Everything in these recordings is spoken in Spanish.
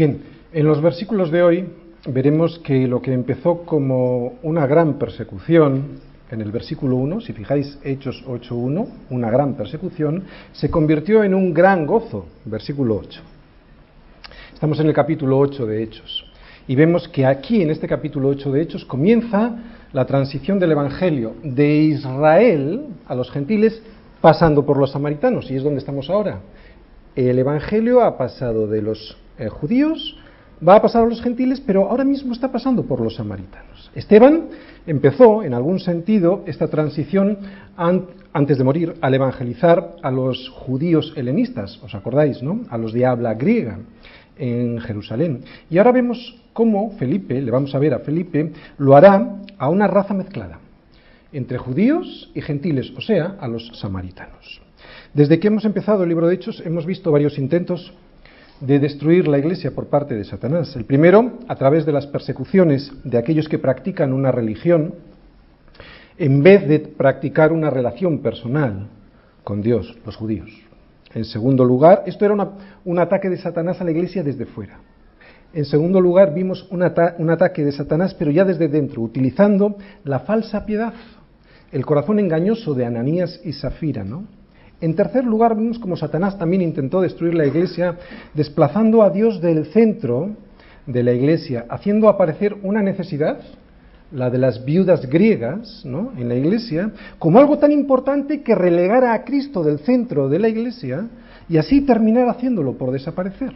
Bien, en los versículos de hoy veremos que lo que empezó como una gran persecución, en el versículo 1, si fijáis Hechos 8.1, una gran persecución, se convirtió en un gran gozo, versículo 8. Estamos en el capítulo 8 de Hechos. Y vemos que aquí, en este capítulo 8 de Hechos, comienza la transición del Evangelio de Israel a los gentiles, pasando por los samaritanos, y es donde estamos ahora. El Evangelio ha pasado de los eh, judíos, va a pasar a los gentiles, pero ahora mismo está pasando por los samaritanos. Esteban empezó, en algún sentido, esta transición antes de morir, al evangelizar a los judíos helenistas, ¿os acordáis, no? A los de habla griega en Jerusalén. Y ahora vemos cómo Felipe, le vamos a ver a Felipe, lo hará a una raza mezclada, entre judíos y gentiles, o sea, a los samaritanos. Desde que hemos empezado el libro de Hechos hemos visto varios intentos de destruir la iglesia por parte de Satanás. El primero, a través de las persecuciones de aquellos que practican una religión, en vez de practicar una relación personal con Dios, los judíos. En segundo lugar, esto era un ataque de Satanás a la iglesia desde fuera. En segundo lugar, vimos un, un, ataque de Satanás, pero ya desde dentro, utilizando la falsa piedad, el corazón engañoso de Ananías y Safira. ¿no? En tercer lugar, vimos como Satanás también intentó destruir la iglesia, desplazando a Dios del centro de la iglesia, haciendo aparecer una necesidad la de las viudas griegas ¿no? en la iglesia, como algo tan importante que relegara a Cristo del centro de la iglesia y así terminar haciéndolo por desaparecer.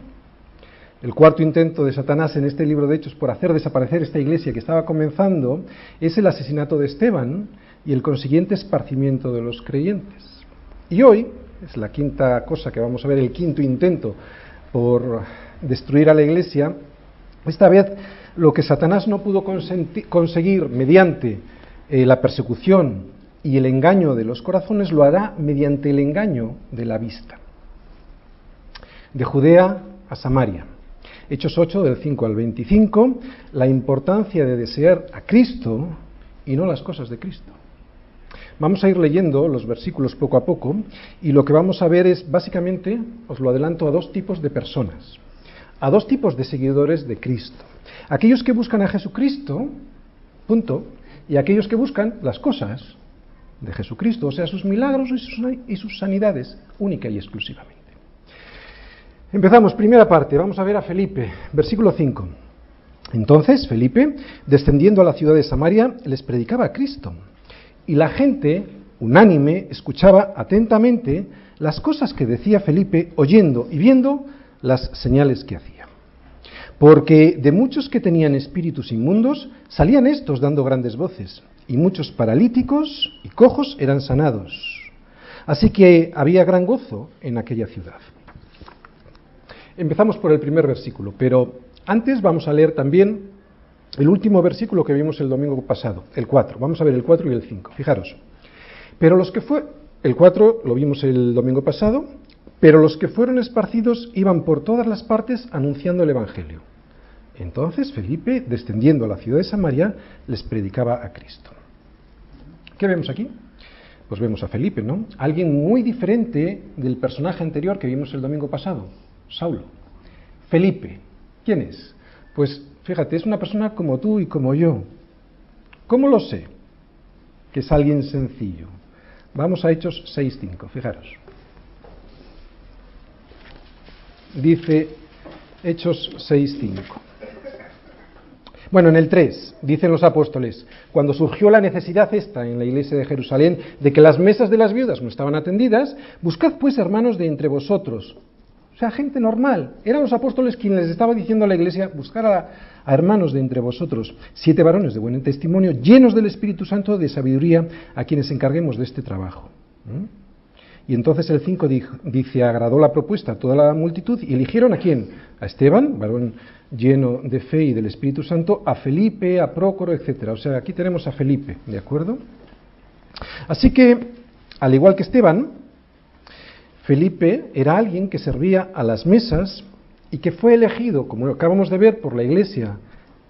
El cuarto intento de Satanás en este libro de Hechos por hacer desaparecer esta iglesia que estaba comenzando es el asesinato de Esteban y el consiguiente esparcimiento de los creyentes. Y hoy, es la quinta cosa que vamos a ver, el quinto intento por destruir a la iglesia, esta vez lo que Satanás no pudo conseguir mediante eh, la persecución y el engaño de los corazones, lo hará mediante el engaño de la vista. De Judea a Samaria. Hechos 8 del 5 al 25, la importancia de desear a Cristo y no las cosas de Cristo. Vamos a ir leyendo los versículos poco a poco y lo que vamos a ver es básicamente, os lo adelanto, a dos tipos de personas, a dos tipos de seguidores de Cristo. Aquellos que buscan a Jesucristo, punto, y aquellos que buscan las cosas de Jesucristo, o sea, sus milagros y sus, sanidades, única y exclusivamente. Empezamos, primera parte, vamos a ver a Felipe, versículo 5. Entonces Felipe, descendiendo a la ciudad de Samaria, les predicaba a Cristo. Y la gente, unánime, escuchaba atentamente las cosas que decía Felipe, oyendo y viendo las señales que hacía. Porque de muchos que tenían espíritus inmundos salían estos dando grandes voces, y muchos paralíticos y cojos eran sanados. Así que había gran gozo en aquella ciudad. Empezamos por el primer versículo, pero antes vamos a leer también el último versículo que vimos el domingo pasado, el 4. Vamos a ver el 4 y el 5. Fijaros. Pero los que fue el 4 lo vimos el domingo pasado, pero los que fueron esparcidos iban por todas las partes anunciando el Evangelio. Entonces Felipe, descendiendo a la ciudad de Samaria, les predicaba a Cristo. ¿Qué vemos aquí? Pues vemos a Felipe, ¿no? Alguien muy diferente del personaje anterior que vimos el domingo pasado, Saulo. Felipe, ¿quién es? Pues fíjate, es una persona como tú y como yo. ¿Cómo lo sé? Que es alguien sencillo. Vamos a Hechos 6.5, fijaros. dice Hechos 6.5. Bueno, en el 3 dicen los apóstoles, cuando surgió la necesidad esta en la iglesia de Jerusalén de que las mesas de las viudas no estaban atendidas, buscad pues hermanos de entre vosotros. O sea, gente normal. Eran los apóstoles quienes les estaba diciendo a la iglesia, buscar a, hermanos de entre vosotros, siete varones de buen testimonio, llenos del Espíritu Santo de sabiduría, a quienes encarguemos de este trabajo. ¿Mm? Y entonces el 5 dice, agradó la propuesta a toda la multitud y eligieron a quién? A Esteban, varón lleno de fe y del Espíritu Santo, a Felipe, a Prócoro, etc. O sea, aquí tenemos a Felipe, ¿de acuerdo? Así que, al igual que Esteban, Felipe era alguien que servía a las mesas y que fue elegido, como acabamos de ver, por la iglesia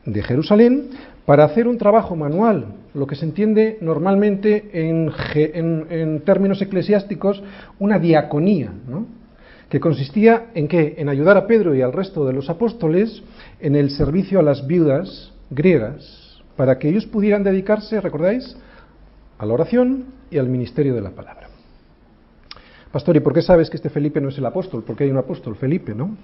de Jerusalén para hacer un trabajo manual, lo que se entiende normalmente en, términos eclesiásticos una diaconía, que consistía en qué? En ayudar a Pedro y al resto de los apóstoles en el servicio a las viudas griegas, para que ellos pudieran dedicarse, ¿recordáis?, a la oración y al ministerio de la palabra. Pastor, ¿y por qué sabes que este Felipe no es el apóstol? Porque hay un apóstol, Felipe, ¿no?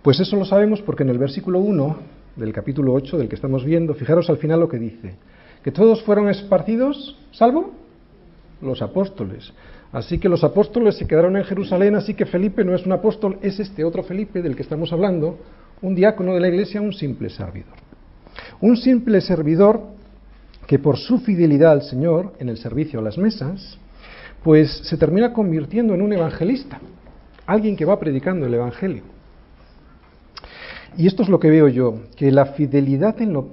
Pues eso lo sabemos porque en el versículo 1 del capítulo 8 del que estamos viendo, fijaros al final lo que dice, que todos fueron esparcidos, salvo los apóstoles. Así que los apóstoles se quedaron en Jerusalén, así que Felipe no es un apóstol, es este otro Felipe del que estamos hablando, un diácono de la iglesia, un simple servidor. Un simple servidor que por su fidelidad al Señor en el servicio a las mesas, pues se termina convirtiendo en un evangelista, alguien que va predicando el Evangelio. Y esto es lo que veo yo, que la fidelidad en lo...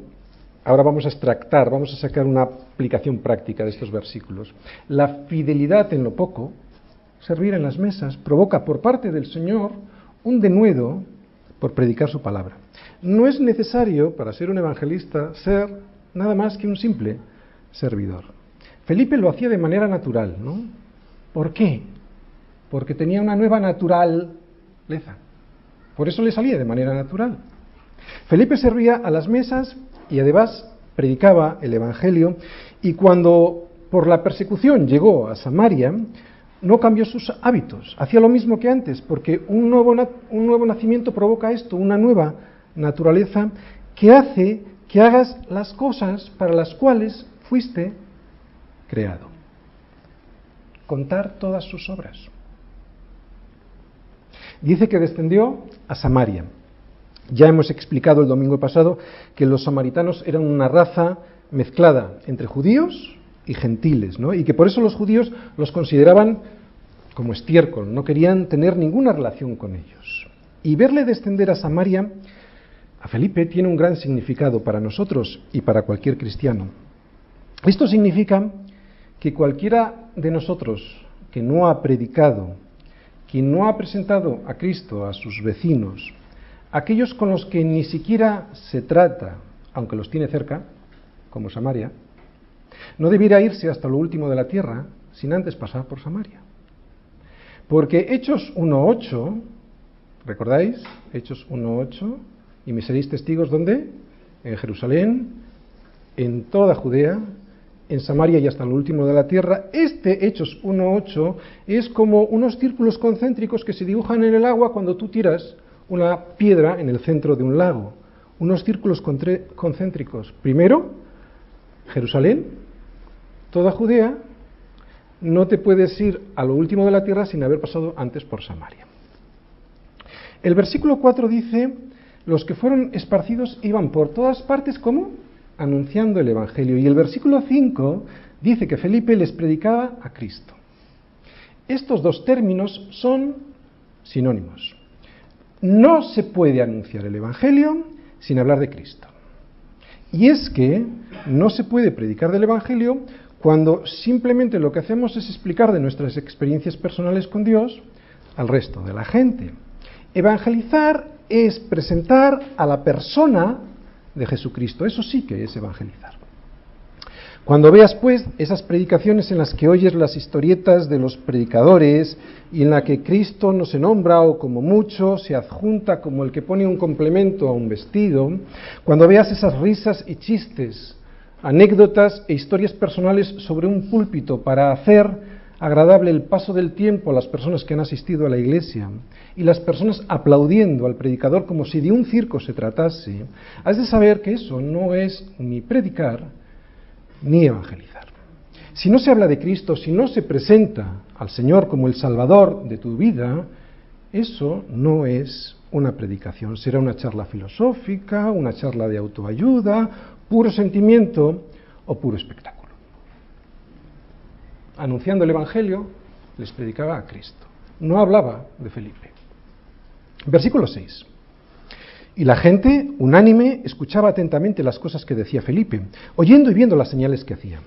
Ahora vamos a extractar, vamos a sacar una aplicación práctica de estos versículos. La fidelidad en lo poco, servir en las mesas, provoca por parte del Señor un denuedo por predicar su palabra. No es necesario, para ser un evangelista, ser nada más que un simple servidor. Felipe lo hacía de manera natural, ¿no? ¿Por qué? Porque tenía una nueva naturaleza. Por eso le salía de manera natural. Felipe servía a las mesas y además predicaba el Evangelio y cuando por la persecución llegó a Samaria, no cambió sus hábitos, hacía lo mismo que antes, porque un nuevo, un nuevo nacimiento provoca esto, una nueva naturaleza que hace que hagas las cosas para las cuales fuiste creado. Contar todas sus obras. Dice que descendió a Samaria. Ya hemos explicado el domingo pasado que los samaritanos eran una raza mezclada entre judíos y gentiles, ¿no? Y que por eso los judíos los consideraban como estiércol, no querían tener ninguna relación con ellos. Y verle descender a Samaria a Felipe tiene un gran significado para nosotros y para cualquier cristiano. Esto significa que cualquiera de nosotros que no ha predicado, quien no ha presentado a Cristo a sus vecinos, aquellos con los que ni siquiera se trata, aunque los tiene cerca, como Samaria, no debiera irse hasta lo último de la tierra sin antes pasar por Samaria. Porque Hechos 1.8, ¿recordáis? Hechos 1.8, y me seréis testigos, ¿dónde? En Jerusalén, en toda Judea, en Samaria y hasta lo último de la tierra. Este Hechos 1.8 es como unos círculos concéntricos que se dibujan en el agua cuando tú tiras una piedra en el centro de un lago. Unos círculos concéntricos. Primero, Jerusalén, toda Judea, no te puedes ir a lo último de la tierra sin haber pasado antes por Samaria. El versículo 4 dice, los que fueron esparcidos iban por todas partes como anunciando el Evangelio. Y el versículo 5 dice que Felipe les predicaba a Cristo. Estos dos términos son sinónimos. No se puede anunciar el Evangelio sin hablar de Cristo. Y es que no se puede predicar del Evangelio cuando simplemente lo que hacemos es explicar de nuestras experiencias personales con Dios al resto de la gente. Evangelizar es presentar a la persona de Jesucristo. Eso sí que es evangelizar. Cuando veas, pues, esas predicaciones en las que oyes las historietas de los predicadores y en la que Cristo no se nombra o como mucho se adjunta como el que pone un complemento a un vestido, cuando veas esas risas y chistes, anécdotas e historias personales sobre un púlpito para hacer agradable el paso del tiempo a las personas que han asistido a la iglesia y las personas aplaudiendo al predicador como si de un circo se tratase, has de saber que eso no es ni predicar ni evangelizar. Si no se habla de Cristo, si no se presenta al Señor como el Salvador de tu vida, eso no es una predicación, será una charla filosófica, una charla de autoayuda, puro sentimiento o puro espectáculo. Anunciando el Evangelio, les predicaba a Cristo. No hablaba de Felipe. Versículo 6. Y la gente, unánime, escuchaba atentamente las cosas que decía Felipe, oyendo y viendo las señales que hacía.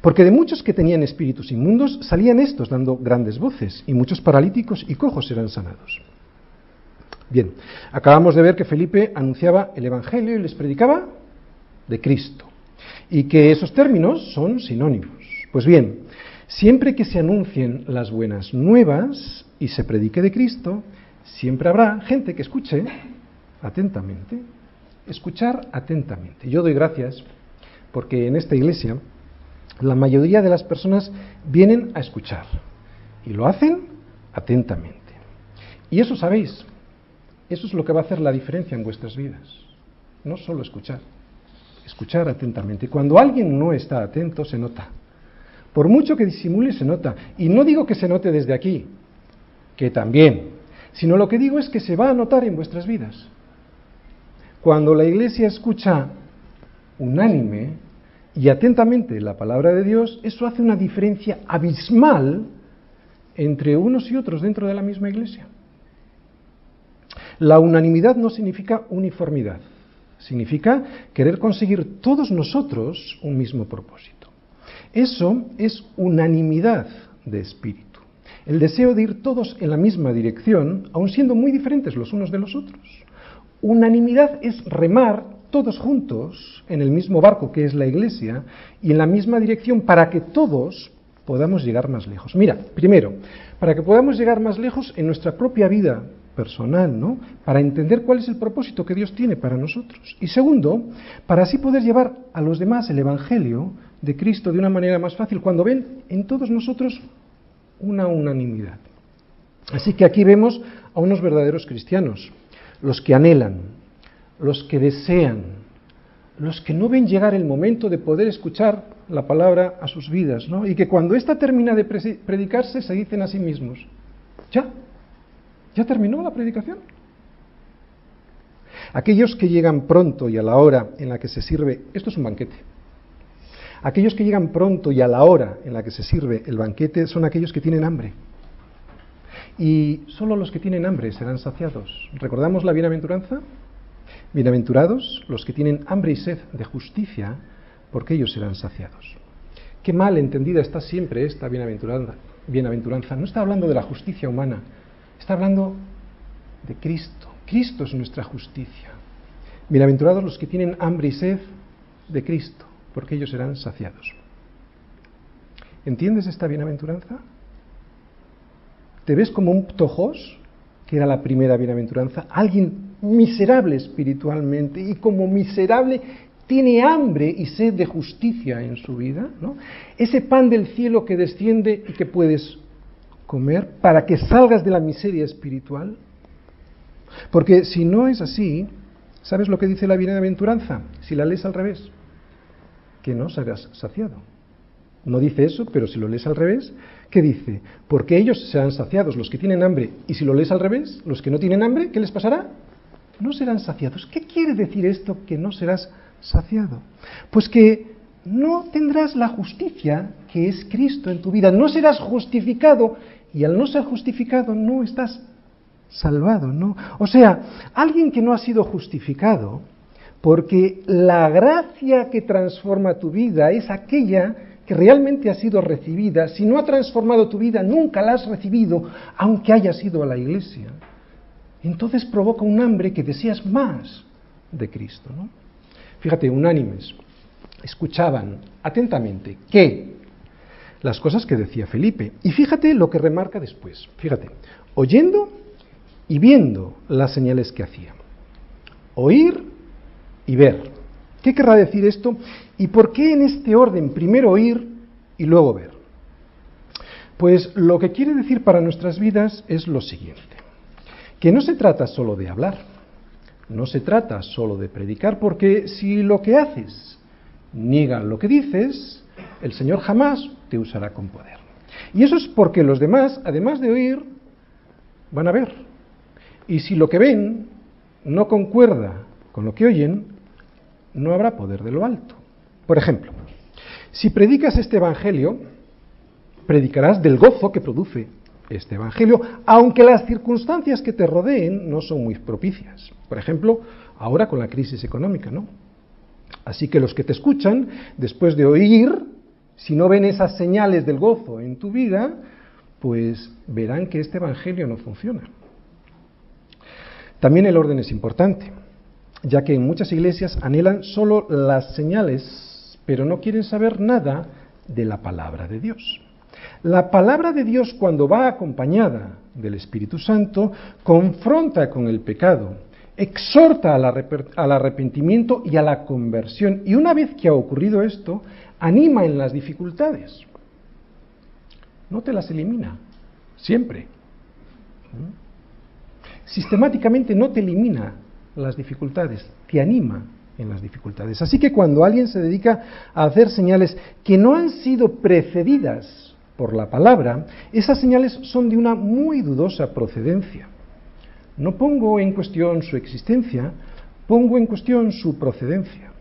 Porque de muchos que tenían espíritus inmundos salían estos dando grandes voces, y muchos paralíticos y cojos eran sanados. Bien, acabamos de ver que Felipe anunciaba el Evangelio y les predicaba de Cristo, y que esos términos son sinónimos. Pues bien, Siempre que se anuncien las buenas nuevas y se predique de Cristo, siempre habrá gente que escuche atentamente. Escuchar atentamente. Yo doy gracias porque en esta iglesia la mayoría de las personas vienen a escuchar y lo hacen atentamente. Y eso sabéis, eso es lo que va a hacer la diferencia en vuestras vidas. No solo escuchar, escuchar atentamente. Cuando alguien no está atento, se nota. Por mucho que disimule, se nota. Y no digo que se note desde aquí, que también, sino lo que digo es que se va a notar en vuestras vidas. Cuando la iglesia escucha unánime y atentamente la palabra de Dios, eso hace una diferencia abismal entre unos y otros dentro de la misma iglesia. La unanimidad no significa uniformidad, significa querer conseguir todos nosotros un mismo propósito. Eso es unanimidad de espíritu, el deseo de ir todos en la misma dirección, aun siendo muy diferentes los unos de los otros. Unanimidad es remar todos juntos en el mismo barco que es la iglesia y en la misma dirección para que todos podamos llegar más lejos. Mira, primero, para que podamos llegar más lejos en nuestra propia vida personal, ¿no? Para entender cuál es el propósito que Dios tiene para nosotros. Y segundo, para así poder llevar a los demás el Evangelio de Cristo de una manera más fácil, cuando ven en todos nosotros una unanimidad. Así que aquí vemos a unos verdaderos cristianos, los que anhelan, los que desean, los que no ven llegar el momento de poder escuchar la palabra a sus vidas, ¿no? Y que cuando ésta termina de predicarse se dicen a sí mismos, ya, ¿Ya terminó la predicación? Aquellos que llegan pronto y a la hora en la que se sirve, esto es un banquete. Aquellos que llegan pronto y a la hora en la que se sirve el banquete son aquellos que tienen hambre. Y solo los que tienen hambre serán saciados. ¿Recordamos la bienaventuranza? Bienaventurados los que tienen hambre y sed de justicia, porque ellos serán saciados. Qué mal entendida está siempre esta bienaventuranza. bienaventuranza. No está hablando de la justicia humana, Está hablando de Cristo. Cristo es nuestra justicia. Bienaventurados los que tienen hambre y sed de Cristo, porque ellos serán saciados. ¿Entiendes esta bienaventuranza? ¿Te ves como un ptojos, que era la primera bienaventuranza? Alguien miserable espiritualmente y como miserable tiene hambre y sed de justicia en su vida, ¿no? Ese pan del cielo que desciende y que puedes comer para que salgas de la miseria espiritual? Porque si no es así, ¿sabes lo que dice la bienaventuranza? Si la lees al revés, que no serás saciado. No dice eso, pero si lo lees al revés, ¿qué dice? Porque ellos serán saciados, los que tienen hambre, y si lo lees al revés, los que no tienen hambre, ¿qué les pasará? No serán saciados. ¿Qué quiere decir esto que no serás saciado? Pues que no tendrás la justicia que es Cristo en tu vida, no serás justificado y al no ser justificado no estás salvado, ¿no? O sea, alguien que no ha sido justificado, porque la gracia que transforma tu vida es aquella que realmente ha sido recibida, si no ha transformado tu vida, nunca la has recibido, aunque hayas ido a la iglesia. Entonces provoca un hambre que deseas más de Cristo, ¿no? Fíjate, unánimes, escuchaban atentamente que las cosas que decía Felipe. Y fíjate lo que remarca después. Fíjate, oyendo y viendo las señales que hacía. Oír y ver. ¿Qué querrá decir esto? ¿Y por qué en este orden? Primero oír y luego ver. Pues lo que quiere decir para nuestras vidas es lo siguiente, que no se trata solo de hablar, no se trata solo de predicar, porque si lo que haces niega lo que dices, el Señor jamás te usará con poder. Y eso es porque los demás, además de oír, van a ver. Y si lo que ven no concuerda con lo que oyen, no habrá poder de lo alto. Por ejemplo, si predicas este Evangelio, predicarás del gozo que produce este Evangelio, aunque las circunstancias que te rodeen no son muy propicias. Por ejemplo, ahora con la crisis económica, ¿no? Así que los que te escuchan, después de oír, si no ven esas señales del gozo en tu vida, pues verán que este Evangelio no funciona. También el orden es importante, ya que en muchas iglesias anhelan solo las señales, pero no quieren saber nada de la palabra de Dios. La palabra de Dios cuando va acompañada del Espíritu Santo confronta con el pecado, exhorta al arrepentimiento y a la conversión. Y una vez que ha ocurrido esto, anima en las dificultades. No te las elimina, siempre. Sistemáticamente no te elimina las dificultades, te anima en las dificultades. Así que cuando alguien se dedica a hacer señales que no han sido precedidas por la palabra, esas señales son de una muy dudosa procedencia. No pongo en cuestión su existencia, pongo en cuestión su procedencia.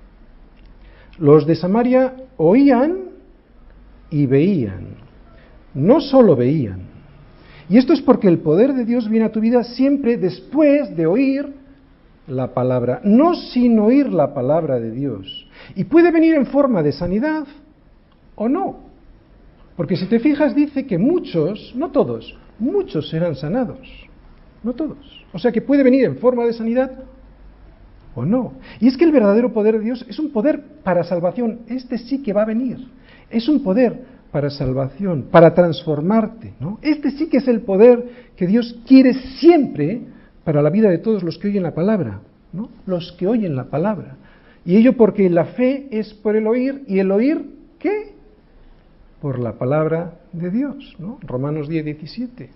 Los de Samaria oían y veían, no solo veían. Y esto es porque el poder de Dios viene a tu vida siempre después de oír la palabra, no sin oír la palabra de Dios. Y puede venir en forma de sanidad o no. Porque si te fijas dice que muchos, no todos, muchos serán sanados. No todos. O sea que puede venir en forma de sanidad o no. Y es que el verdadero poder de Dios es un poder para salvación. Este sí que va a venir. Es un poder para salvación, para transformarte. ¿no? Este sí que es el poder que Dios quiere siempre para la vida de todos los que oyen la palabra, ¿no? Los que oyen la palabra. Y ello porque la fe es por el oír y el oír ¿qué? Por la palabra de Dios, ¿no? Romanos 10, 17.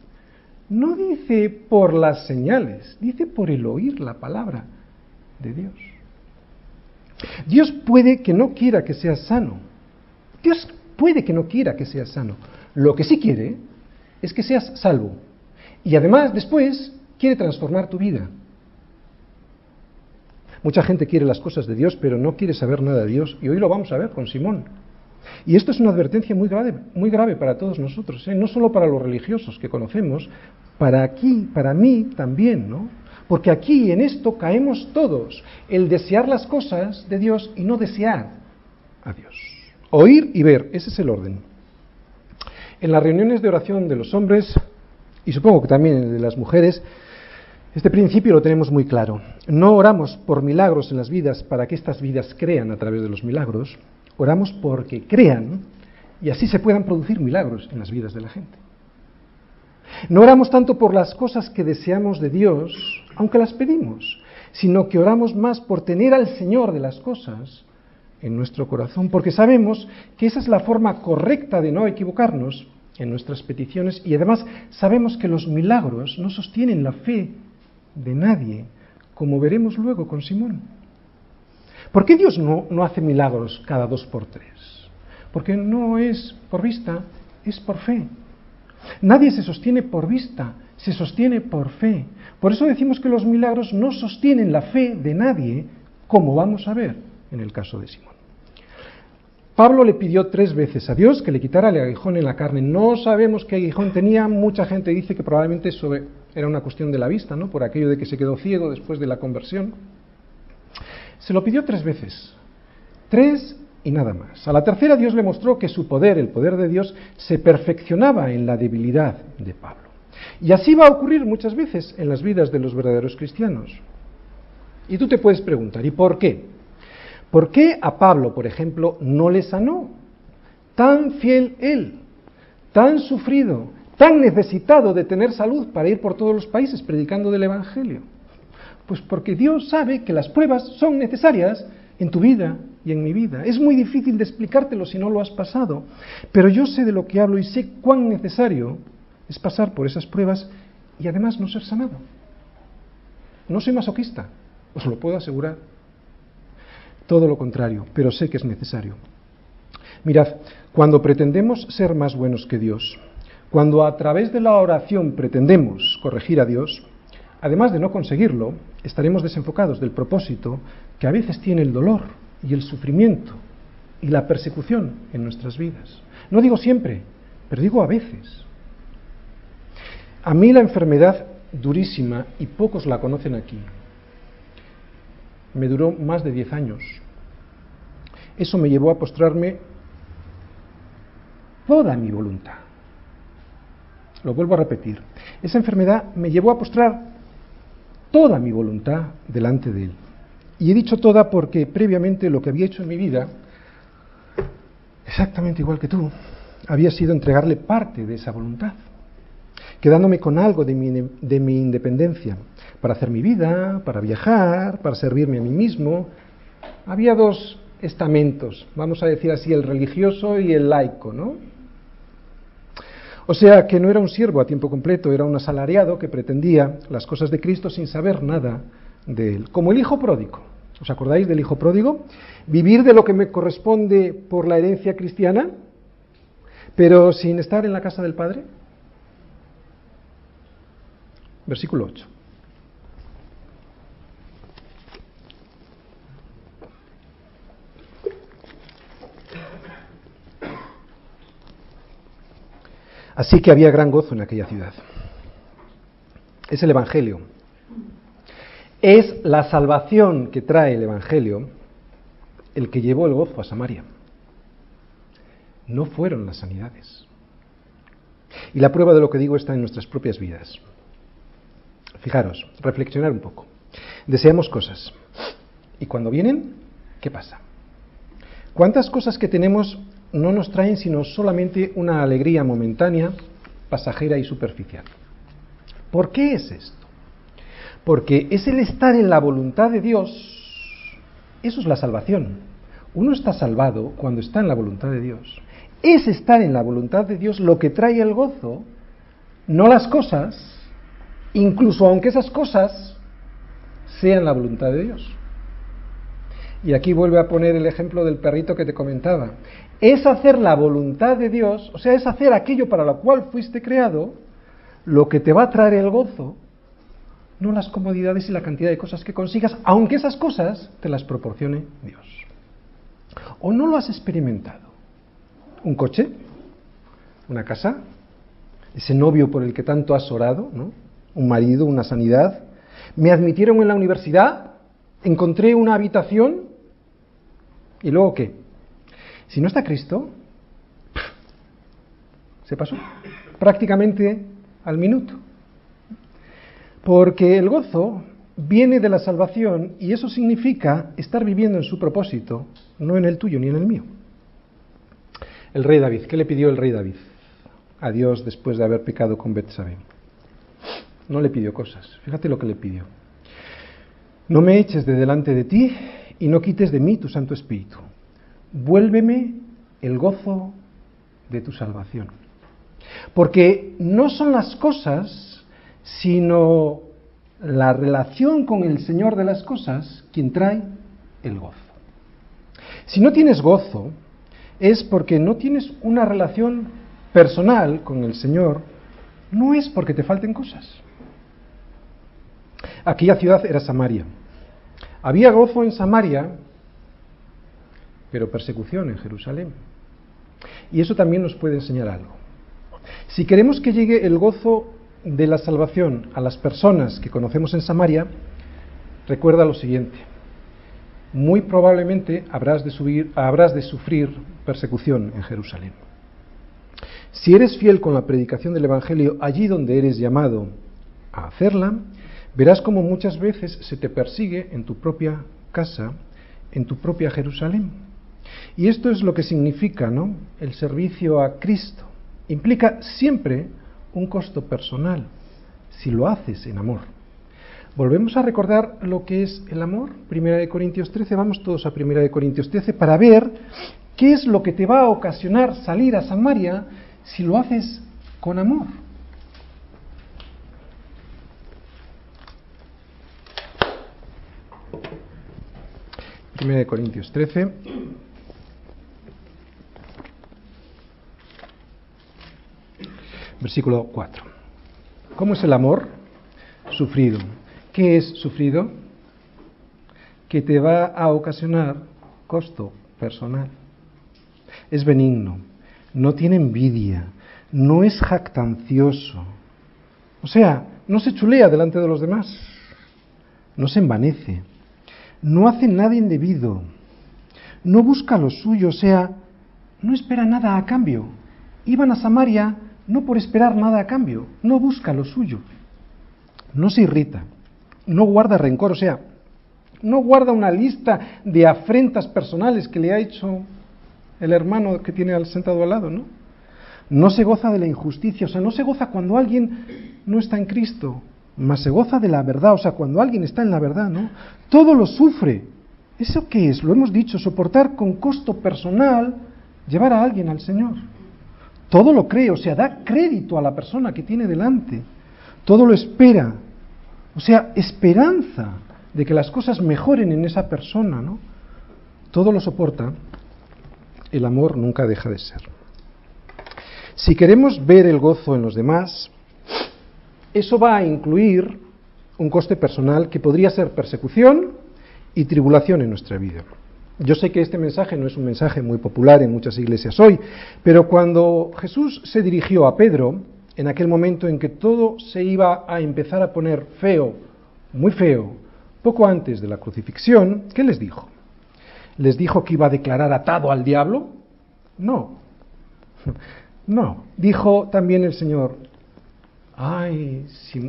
No dice por las señales, dice por el oír la palabra de Dios. Dios puede que no quiera que seas sano. Dios puede que no quiera que seas sano. Lo que sí quiere es que seas salvo. Y además, después, quiere transformar tu vida. Mucha gente quiere las cosas de Dios, pero no quiere saber nada de Dios. Y hoy lo vamos a ver con Simón. Y esto es una advertencia muy grave, muy grave para todos nosotros, ¿eh? no solo para los religiosos que conocemos, para aquí, para mí también, ¿no? Porque aquí en esto caemos todos, el desear las cosas de Dios y no desear a Dios. Oír y ver, ese es el orden. En las reuniones de oración de los hombres, y supongo que también de las mujeres, este principio lo tenemos muy claro. No oramos por milagros en las vidas para que estas vidas crean a través de los milagros, oramos porque crean y así se puedan producir milagros en las vidas de la gente. No oramos tanto por las cosas que deseamos de Dios, aunque las pedimos, sino que oramos más por tener al Señor de las cosas en nuestro corazón, porque sabemos que esa es la forma correcta de no equivocarnos en nuestras peticiones y además sabemos que los milagros no sostienen la fe de nadie, como veremos luego con Simón. ¿Por qué Dios no, no hace milagros cada dos por tres? Porque no es por vista, es por fe. Nadie se sostiene por vista, se sostiene por fe. Por eso decimos que los milagros no sostienen la fe de nadie, como vamos a ver en el caso de Simón. Pablo le pidió tres veces a Dios que le quitara el aguijón en la carne. No sabemos qué aguijón tenía, mucha gente dice que probablemente eso era una cuestión de la vista, ¿no? Por aquello de que se quedó ciego después de la conversión. Se lo pidió tres veces. Tres y nada más. A la tercera Dios le mostró que su poder, el poder de Dios, se perfeccionaba en la debilidad de Pablo. Y así va a ocurrir muchas veces en las vidas de los verdaderos cristianos. Y tú te puedes preguntar, ¿y por qué? ¿Por qué a Pablo, por ejemplo, no le sanó? Tan fiel él, tan sufrido, tan necesitado de tener salud para ir por todos los países predicando del Evangelio. Pues porque Dios sabe que las pruebas son necesarias en tu vida y en mi vida. Es muy difícil de explicártelo si no lo has pasado, pero yo sé de lo que hablo y sé cuán necesario es pasar por esas pruebas y además no ser sanado. No soy masoquista, os lo puedo asegurar todo lo contrario, pero sé que es necesario. Mirad, cuando pretendemos ser más buenos que Dios, cuando a través de la oración pretendemos corregir a Dios, además de no conseguirlo, estaremos desenfocados del propósito que a veces tiene el dolor y el sufrimiento y la persecución en nuestras vidas. No digo siempre, pero digo a veces. A mí la enfermedad durísima, y pocos la conocen aquí, me duró más de 10 años. Eso me llevó a postrarme toda mi voluntad. Lo vuelvo a repetir. Esa enfermedad me llevó a postrar toda mi voluntad delante de Él. Y he dicho toda porque previamente lo que había hecho en mi vida, exactamente igual que tú, había sido entregarle parte de esa voluntad, quedándome con algo de mi, de mi independencia, para hacer mi vida, para viajar, para servirme a mí mismo. Había dos estamentos, vamos a decir así, el religioso y el laico, ¿no? O sea que no era un siervo a tiempo completo, era un asalariado que pretendía las cosas de Cristo sin saber nada de él, como el hijo pródigo. ¿Os acordáis del hijo pródigo? Vivir de lo que me corresponde por la herencia cristiana, pero sin estar en la casa del Padre. Versículo 8. Así que había gran gozo en aquella ciudad. Es el Evangelio. Es la salvación que trae el Evangelio el que llevó el gozo a Samaria. No fueron las sanidades. Y la prueba de lo que digo está en nuestras propias vidas. Fijaros, reflexionar un poco. Deseamos cosas. Y cuando vienen, ¿qué pasa? ¿Cuántas cosas que tenemos no nos traen sino solamente una alegría momentánea, pasajera y superficial. ¿Por qué es esto? Porque es el estar en la voluntad de Dios, eso es la salvación. Uno está salvado cuando está en la voluntad de Dios. Es estar en la voluntad de Dios lo que trae el gozo, no las cosas, incluso aunque esas cosas sean la voluntad de Dios. Y aquí vuelve a poner el ejemplo del perrito que te comentaba es hacer la voluntad de Dios, o sea, es hacer aquello para lo cual fuiste creado, lo que te va a traer el gozo, no las comodidades y la cantidad de cosas que consigas, aunque esas cosas te las proporcione Dios. ¿O no lo has experimentado? ¿Un coche? ¿Una casa? ¿Ese novio por el que tanto has orado? ¿no? ¿Un marido? ¿Una sanidad? ¿Me admitieron en la universidad? ¿Encontré una habitación? ¿Y luego qué? Si no está Cristo, se pasó prácticamente al minuto. Porque el gozo viene de la salvación y eso significa estar viviendo en su propósito, no en el tuyo ni en el mío. El rey David, ¿qué le pidió el rey David a Dios después de haber pecado con Betsabé? No le pidió cosas. Fíjate lo que le pidió. No me eches de delante de ti y no quites de mí tu Santo Espíritu vuélveme el gozo de tu salvación. Porque no son las cosas, sino la relación con el Señor de las cosas quien trae el gozo. Si no tienes gozo, es porque no tienes una relación personal con el Señor, no es porque te falten cosas. Aquella ciudad era Samaria. Había gozo en Samaria pero persecución en Jerusalén. Y eso también nos puede enseñar algo. Si queremos que llegue el gozo de la salvación a las personas que conocemos en Samaria, recuerda lo siguiente. Muy probablemente habrás de, subir, habrás de sufrir persecución en Jerusalén. Si eres fiel con la predicación del Evangelio allí donde eres llamado a hacerla, verás como muchas veces se te persigue en tu propia casa, en tu propia Jerusalén. Y esto es lo que significa ¿no? el servicio a Cristo. Implica siempre un costo personal, si lo haces en amor. Volvemos a recordar lo que es el amor. Primera de Corintios 13, vamos todos a Primera de Corintios 13 para ver qué es lo que te va a ocasionar salir a Samaria si lo haces con amor. Primera de Corintios 13. Versículo 4. ¿Cómo es el amor? Sufrido. ¿Qué es sufrido? Que te va a ocasionar costo personal. Es benigno, no tiene envidia, no es jactancioso. O sea, no se chulea delante de los demás, no se envanece, no hace nada indebido, no busca lo suyo, o sea, no espera nada a cambio. Iban a Samaria no por esperar nada a cambio, no busca lo suyo, no se irrita, no guarda rencor, o sea, no guarda una lista de afrentas personales que le ha hecho el hermano que tiene sentado al lado, ¿no? no se goza de la injusticia, o sea, no se goza cuando alguien no está en Cristo, más se goza de la verdad, o sea, cuando alguien está en la verdad, ¿no? Todo lo sufre. ¿Eso qué es? Lo hemos dicho, soportar con costo personal llevar a alguien al Señor. Todo lo cree, o sea, da crédito a la persona que tiene delante. Todo lo espera. O sea, esperanza de que las cosas mejoren en esa persona, ¿no? Todo lo soporta. El amor nunca deja de ser. Si queremos ver el gozo en los demás, eso va a incluir un coste personal que podría ser persecución y tribulación en nuestra vida. Yo sé que este mensaje no es un mensaje muy popular en muchas iglesias hoy, pero cuando Jesús se dirigió a Pedro, en aquel momento en que todo se iba a empezar a poner feo, muy feo, poco antes de la crucifixión, ¿qué les dijo? ¿Les dijo que iba a declarar atado al diablo? No. No, dijo también el Señor, ay,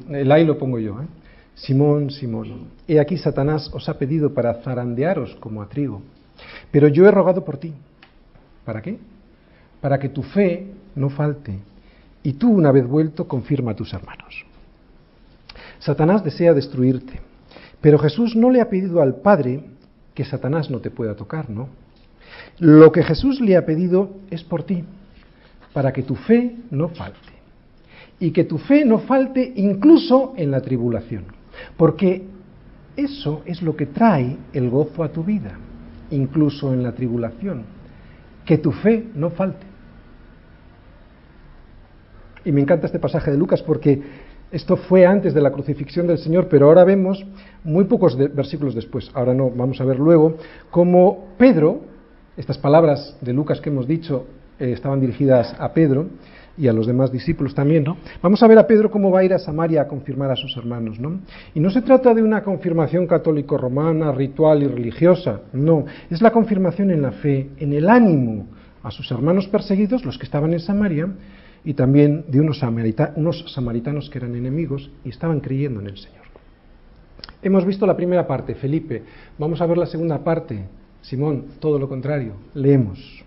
el ay lo pongo yo, ¿eh? Simón, Simón, he aquí Satanás os ha pedido para zarandearos como a trigo, pero yo he rogado por ti. ¿Para qué? Para que tu fe no falte y tú, una vez vuelto, confirma a tus hermanos. Satanás desea destruirte, pero Jesús no le ha pedido al Padre que Satanás no te pueda tocar, ¿no? Lo que Jesús le ha pedido es por ti para que tu fe no falte. Y que tu fe no falte incluso en la tribulación. Porque eso es lo que trae el gozo a tu vida, incluso en la tribulación. Que tu fe no falte. Y me encanta este pasaje de Lucas porque esto fue antes de la crucifixión del Señor, pero ahora vemos, muy pocos versículos después, ahora no, vamos a ver luego, como Pedro, estas palabras de Lucas que hemos dicho, eh, estaban dirigidas a Pedro y a los demás discípulos también, ¿no? Vamos a ver a Pedro cómo va a ir a Samaria a confirmar a sus hermanos, ¿no? Y no se trata de una confirmación católico-romana, ritual y religiosa, no, es la confirmación en la fe, en el ánimo a sus hermanos perseguidos, los que estaban en Samaria, y también de unos, unos samaritanos que eran enemigos y estaban creyendo en el Señor. Hemos visto la primera parte, Felipe. Vamos a ver la segunda parte. Simón, todo lo contrario. Leemos.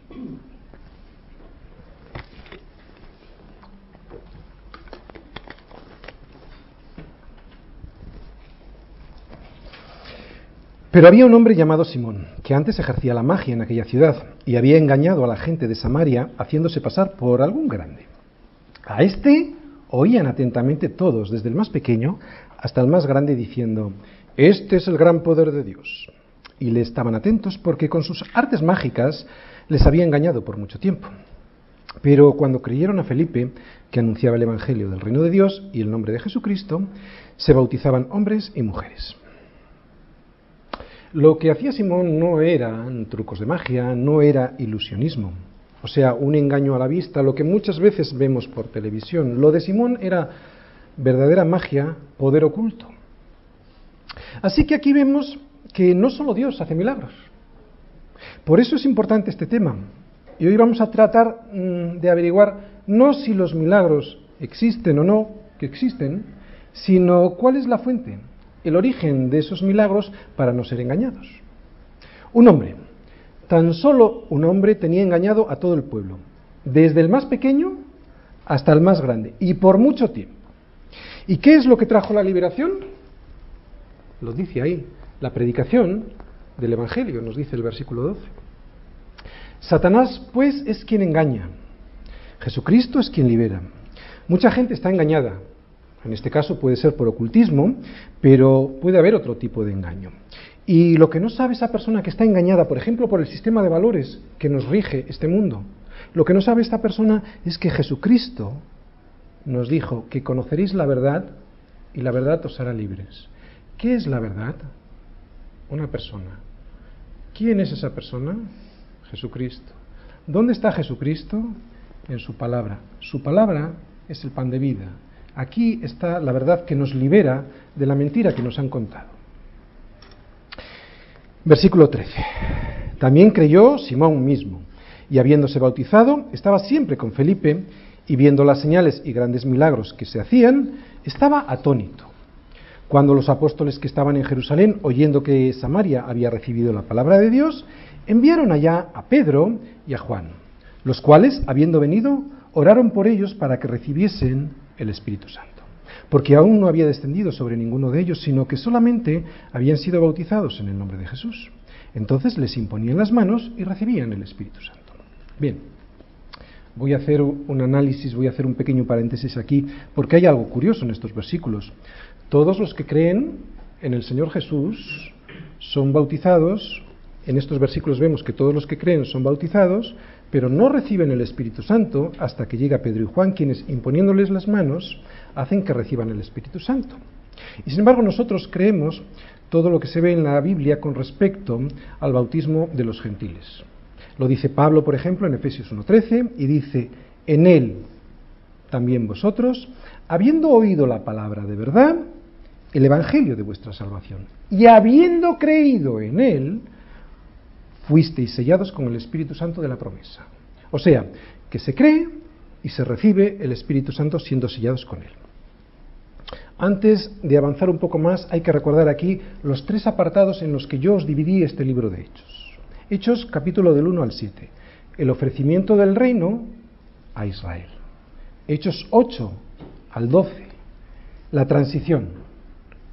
Pero había un hombre llamado Simón, que antes ejercía la magia en aquella ciudad y había engañado a la gente de Samaria haciéndose pasar por algún grande. A este oían atentamente todos, desde el más pequeño hasta el más grande, diciendo, Este es el gran poder de Dios. Y le estaban atentos porque con sus artes mágicas les había engañado por mucho tiempo. Pero cuando creyeron a Felipe, que anunciaba el Evangelio del reino de Dios y el nombre de Jesucristo, se bautizaban hombres y mujeres. Lo que hacía Simón no eran trucos de magia, no era ilusionismo, o sea, un engaño a la vista, lo que muchas veces vemos por televisión. Lo de Simón era verdadera magia, poder oculto. Así que aquí vemos que no solo Dios hace milagros. Por eso es importante este tema. Y hoy vamos a tratar mm, de averiguar no si los milagros existen o no, que existen, sino cuál es la fuente, el origen de esos milagros para no ser engañados. Un hombre, tan solo un hombre tenía engañado a todo el pueblo, desde el más pequeño hasta el más grande, y por mucho tiempo. ¿Y qué es lo que trajo la liberación? Lo dice ahí, la predicación del Evangelio, nos dice el versículo 12. Satanás, pues, es quien engaña. Jesucristo es quien libera. Mucha gente está engañada, en este caso puede ser por ocultismo, pero puede haber otro tipo de engaño. Y lo que no sabe esa persona que está engañada, por ejemplo, por el sistema de valores que nos rige este mundo, lo que no sabe esta persona es que Jesucristo nos dijo que conoceréis la verdad y la verdad os hará libres. ¿Qué es la verdad? Una persona. ¿Quién es esa persona? Jesucristo. ¿Dónde está Jesucristo? En su palabra. Su palabra es el pan de vida. Aquí está la verdad que nos libera de la mentira que nos han contado. Versículo 13. También creyó Simón mismo, y habiéndose bautizado, estaba siempre con Felipe, y viendo las señales y grandes milagros que se hacían, estaba atónito. Cuando los apóstoles que estaban en Jerusalén, oyendo que Samaria había recibido la palabra de Dios, enviaron allá a Pedro y a Juan, los cuales, habiendo venido, oraron por ellos para que recibiesen el Espíritu Santo. Porque aún no había descendido sobre ninguno de ellos, sino que solamente habían sido bautizados en el nombre de Jesús. Entonces les imponían las manos y recibían el Espíritu Santo. Bien, voy a hacer un análisis, voy a hacer un pequeño paréntesis aquí, porque hay algo curioso en estos versículos. Todos los que creen en el Señor Jesús son bautizados, en estos versículos vemos que todos los que creen son bautizados, pero no reciben el Espíritu Santo hasta que llega Pedro y Juan, quienes imponiéndoles las manos hacen que reciban el Espíritu Santo. Y sin embargo nosotros creemos todo lo que se ve en la Biblia con respecto al bautismo de los gentiles. Lo dice Pablo, por ejemplo, en Efesios 1.13, y dice, en él también vosotros, habiendo oído la palabra de verdad, el Evangelio de vuestra salvación, y habiendo creído en él, fuisteis sellados con el Espíritu Santo de la promesa. O sea, que se cree y se recibe el Espíritu Santo siendo sellados con él. Antes de avanzar un poco más, hay que recordar aquí los tres apartados en los que yo os dividí este libro de Hechos. Hechos capítulo del 1 al 7. El ofrecimiento del reino a Israel. Hechos 8 al 12. La transición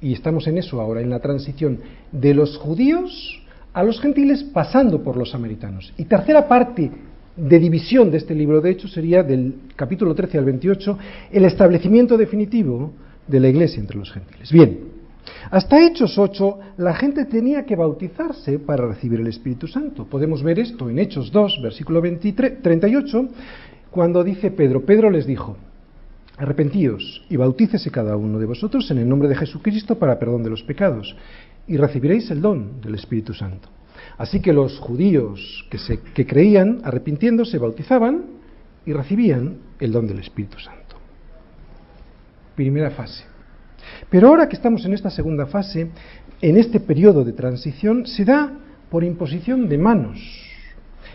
y estamos en eso ahora, en la transición de los judíos a los gentiles pasando por los samaritanos. Y tercera parte de división de este libro, de hecho, sería del capítulo 13 al 28, el establecimiento definitivo de la iglesia entre los gentiles. Bien, hasta Hechos 8 la gente tenía que bautizarse para recibir el Espíritu Santo. Podemos ver esto en Hechos 2, versículo 23, 38, cuando dice Pedro, Pedro les dijo, Arrepentíos y bautícese cada uno de vosotros en el nombre de Jesucristo para perdón de los pecados, y recibiréis el don del Espíritu Santo. Así que los judíos que, se, creían, arrepintiéndose, bautizaban y recibían el don del Espíritu Santo. Primera fase. Pero ahora que estamos en esta segunda fase, en este periodo de transición, se da por imposición de manos.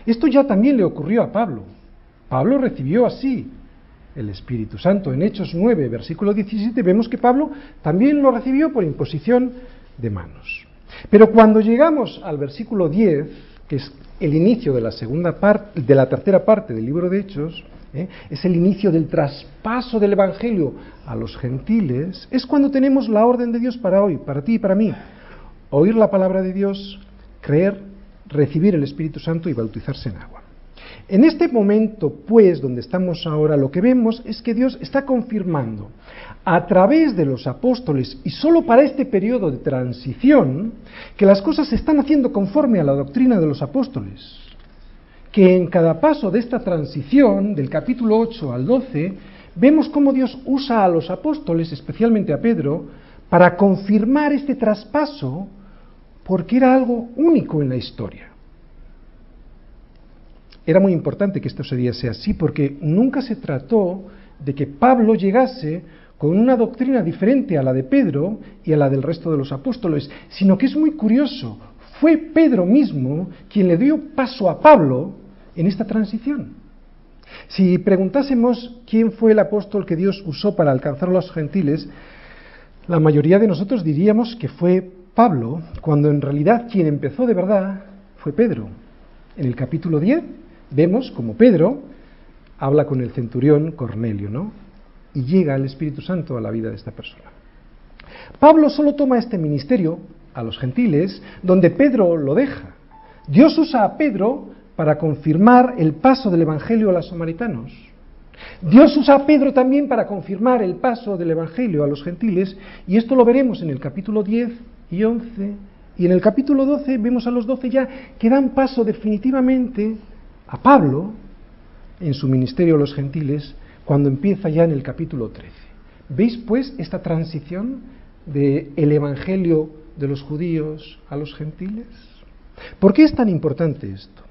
Esto ya también le ocurrió a Pablo. Pablo recibió así el Espíritu Santo. En Hechos 9, versículo 17, vemos que Pablo también lo recibió por imposición de manos. Pero cuando llegamos al versículo 10, que es el inicio de la segunda parte, de la tercera parte del libro de Hechos, ¿eh? es el inicio del traspaso del Evangelio a los gentiles, es cuando tenemos la orden de Dios para hoy, para ti y para mí. Oír la palabra de Dios, creer, recibir el Espíritu Santo y bautizarse en agua. En este momento, pues, donde estamos ahora, lo que vemos es que Dios está confirmando a través de los apóstoles y solo para este periodo de transición que las cosas se están haciendo conforme a la doctrina de los apóstoles. Que en cada paso de esta transición, del capítulo 8 al 12, vemos cómo Dios usa a los apóstoles, especialmente a Pedro, para confirmar este traspaso porque era algo único en la historia. Era muy importante que esto sería así porque nunca se trató de que Pablo llegase con una doctrina diferente a la de Pedro y a la del resto de los apóstoles, sino que es muy curioso, fue Pedro mismo quien le dio paso a Pablo en esta transición. Si preguntásemos quién fue el apóstol que Dios usó para alcanzar a los gentiles, la mayoría de nosotros diríamos que fue Pablo, cuando en realidad quien empezó de verdad fue Pedro. En el capítulo 10 vemos como Pedro habla con el centurión Cornelio, ¿no? Y llega el Espíritu Santo a la vida de esta persona. Pablo solo toma este ministerio a los gentiles donde Pedro lo deja. Dios usa a Pedro para confirmar el paso del Evangelio a los samaritanos. Dios usa a Pedro también para confirmar el paso del Evangelio a los gentiles, y esto lo veremos en el capítulo 10 y 11, y en el capítulo 12 vemos a los 12 ya que dan paso definitivamente a Pablo en su ministerio a los gentiles cuando empieza ya en el capítulo 13. ¿Veis pues esta transición del el Evangelio de los judíos a los gentiles? ¿Por qué es tan importante esto?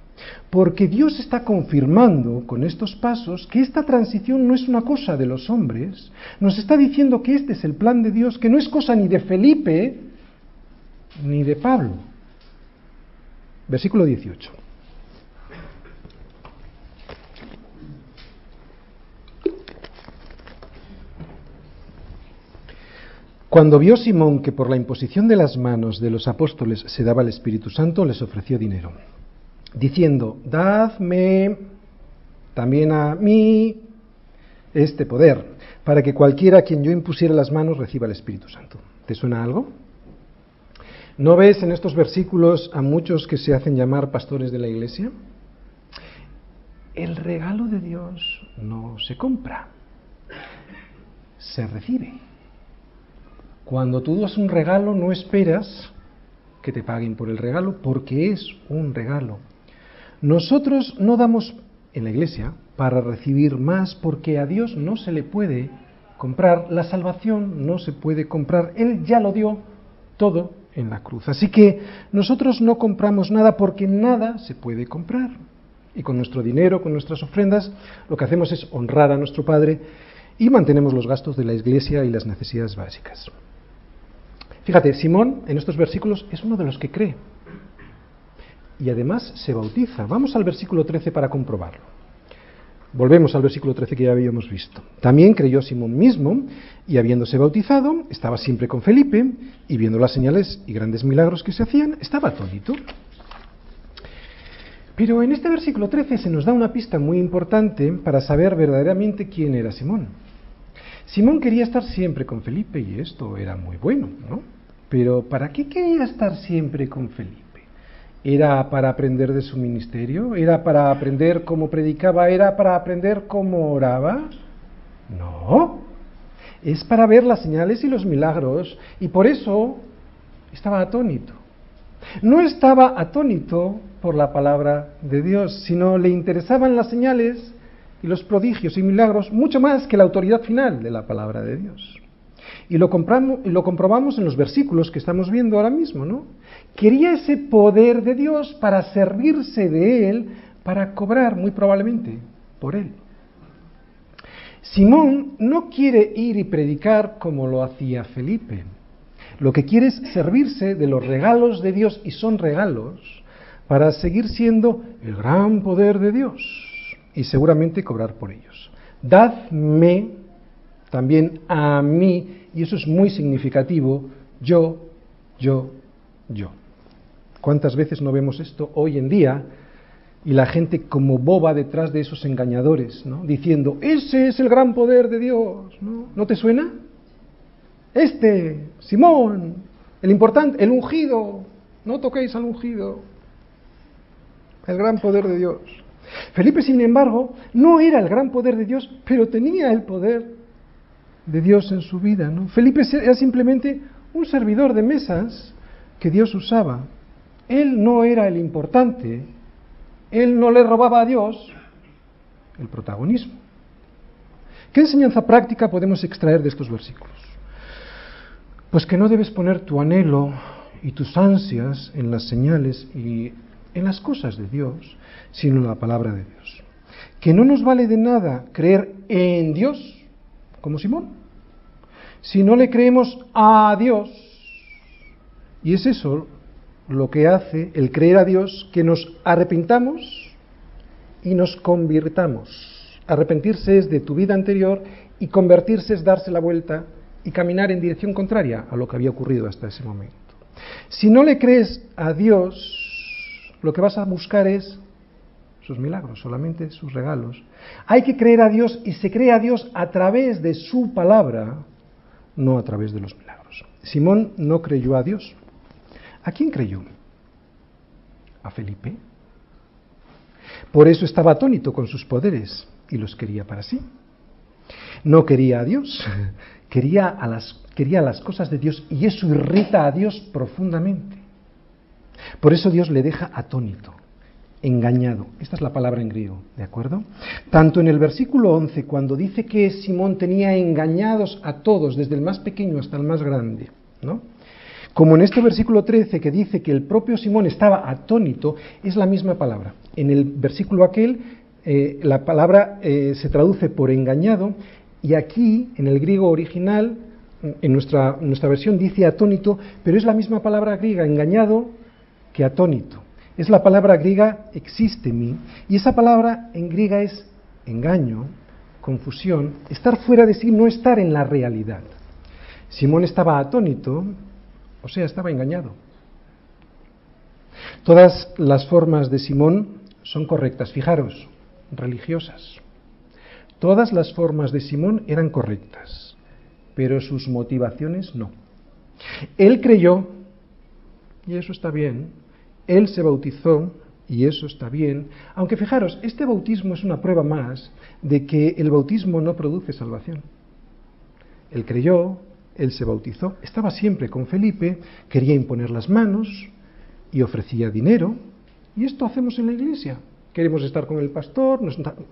Porque Dios está confirmando con estos pasos que esta transición no es una cosa de los hombres, nos está diciendo que este es el plan de Dios, que no es cosa ni de Felipe ni de Pablo. Versículo 18. Cuando vio Simón que por la imposición de las manos de los apóstoles se daba el Espíritu Santo, les ofreció dinero, diciendo, dadme también a mí este poder, para que cualquiera a quien yo impusiera las manos reciba el Espíritu Santo. ¿Te suena algo? ¿No ves en estos versículos a muchos que se hacen llamar pastores de la iglesia? El regalo de Dios no se compra, se recibe. Cuando tú das un regalo no esperas que te paguen por el regalo porque es un regalo. Nosotros no damos en la iglesia para recibir más porque a Dios no se le puede comprar, la salvación no se puede comprar, Él ya lo dio todo en la cruz. Así que nosotros no compramos nada porque nada se puede comprar. Y con nuestro dinero, con nuestras ofrendas, lo que hacemos es honrar a nuestro Padre y mantenemos los gastos de la iglesia y las necesidades básicas. Fíjate, Simón en estos versículos es uno de los que cree. Y además se bautiza. Vamos al versículo 13 para comprobarlo. Volvemos al versículo 13 que ya habíamos visto. También creyó Simón mismo, y habiéndose bautizado, estaba siempre con Felipe, y viendo las señales y grandes milagros que se hacían, estaba atónito. Pero en este versículo 13 se nos da una pista muy importante para saber verdaderamente quién era Simón. Simón quería estar siempre con Felipe y esto era muy bueno, ¿no? Pero ¿para qué quería estar siempre con Felipe? ¿Era para aprender de su ministerio? ¿Era para aprender cómo predicaba? ¿Era para aprender cómo oraba? No. Es para ver las señales y los milagros. Y por eso estaba atónito. No estaba atónito por la palabra de Dios, sino le interesaban las señales y los prodigios y milagros mucho más que la autoridad final de la palabra de Dios. Y lo, compramos, lo comprobamos en los versículos que estamos viendo ahora mismo, ¿no? Quería ese poder de Dios para servirse de Él, para cobrar muy probablemente por Él. Simón no quiere ir y predicar como lo hacía Felipe. Lo que quiere es servirse de los regalos de Dios, y son regalos, para seguir siendo el gran poder de Dios y seguramente cobrar por ellos. Dadme también a mí y eso es muy significativo, yo, yo, yo. ¿Cuántas veces no vemos esto hoy en día? Y la gente como boba detrás de esos engañadores, ¿no? diciendo, ese es el gran poder de Dios. ¿no? ¿No te suena? Este, Simón, el importante, el ungido, no toquéis al ungido, el gran poder de Dios. Felipe, sin embargo, no era el gran poder de Dios, pero tenía el poder de Dios en su vida. ¿no? Felipe era simplemente un servidor de mesas que Dios usaba. Él no era el importante, él no le robaba a Dios el protagonismo. ¿Qué enseñanza práctica podemos extraer de estos versículos? Pues que no debes poner tu anhelo y tus ansias en las señales y en las cosas de Dios, sino en la palabra de Dios. Que no nos vale de nada creer en Dios como Simón. Si no le creemos a Dios, y es eso lo que hace el creer a Dios, que nos arrepintamos y nos convirtamos. Arrepentirse es de tu vida anterior y convertirse es darse la vuelta y caminar en dirección contraria a lo que había ocurrido hasta ese momento. Si no le crees a Dios, lo que vas a buscar es sus milagros, solamente sus regalos. Hay que creer a Dios y se cree a Dios a través de su palabra, no a través de los milagros. Simón no creyó a Dios. ¿A quién creyó? ¿A Felipe? Por eso estaba atónito con sus poderes y los quería para sí. No quería a Dios, quería a las, quería las cosas de Dios y eso irrita a Dios profundamente. Por eso Dios le deja atónito engañado. Esta es la palabra en griego, ¿de acuerdo? Tanto en el versículo 11, cuando dice que Simón tenía engañados a todos, desde el más pequeño hasta el más grande, ¿no? Como en este versículo 13 que dice que el propio Simón estaba atónito, es la misma palabra. En el versículo aquel, eh, la palabra eh, se traduce por engañado y aquí, en el griego original, en nuestra, nuestra versión dice atónito, pero es la misma palabra griega, engañado, que atónito. Es la palabra griega existemi, y esa palabra en griega es engaño, confusión, estar fuera de sí, no estar en la realidad. Simón estaba atónito, o sea, estaba engañado. Todas las formas de Simón son correctas, fijaros, religiosas. Todas las formas de Simón eran correctas, pero sus motivaciones no. Él creyó, y eso está bien, él se bautizó, y eso está bien, aunque fijaros, este bautismo es una prueba más de que el bautismo no produce salvación. Él creyó, él se bautizó, estaba siempre con Felipe, quería imponer las manos y ofrecía dinero, y esto hacemos en la iglesia. Queremos estar con el pastor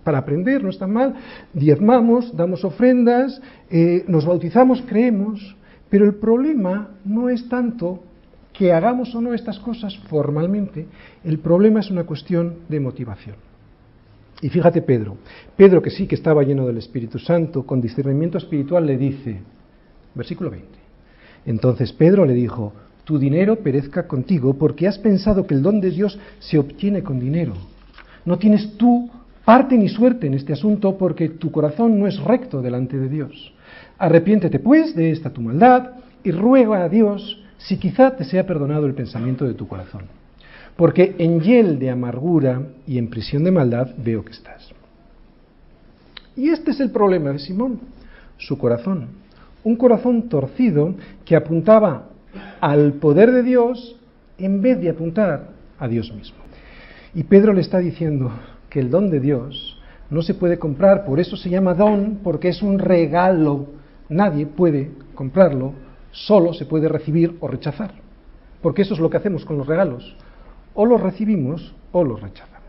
para aprender, no está mal, diezmamos, damos ofrendas, eh, nos bautizamos, creemos, pero el problema no es tanto que hagamos o no estas cosas formalmente, el problema es una cuestión de motivación. Y fíjate Pedro, Pedro que sí que estaba lleno del Espíritu Santo, con discernimiento espiritual, le dice, versículo 20, entonces Pedro le dijo, tu dinero perezca contigo porque has pensado que el don de Dios se obtiene con dinero. No tienes tú parte ni suerte en este asunto porque tu corazón no es recto delante de Dios. Arrepiéntete pues de esta tu maldad y ruega a Dios si quizá te sea perdonado el pensamiento de tu corazón. Porque en hiel de amargura y en prisión de maldad veo que estás. Y este es el problema de Simón, su corazón. Un corazón torcido que apuntaba al poder de Dios en vez de apuntar a Dios mismo. Y Pedro le está diciendo que el don de Dios no se puede comprar, por eso se llama don, porque es un regalo. Nadie puede comprarlo, solo se puede recibir o rechazar. Porque eso es lo que hacemos con los regalos. O los recibimos o los rechazamos.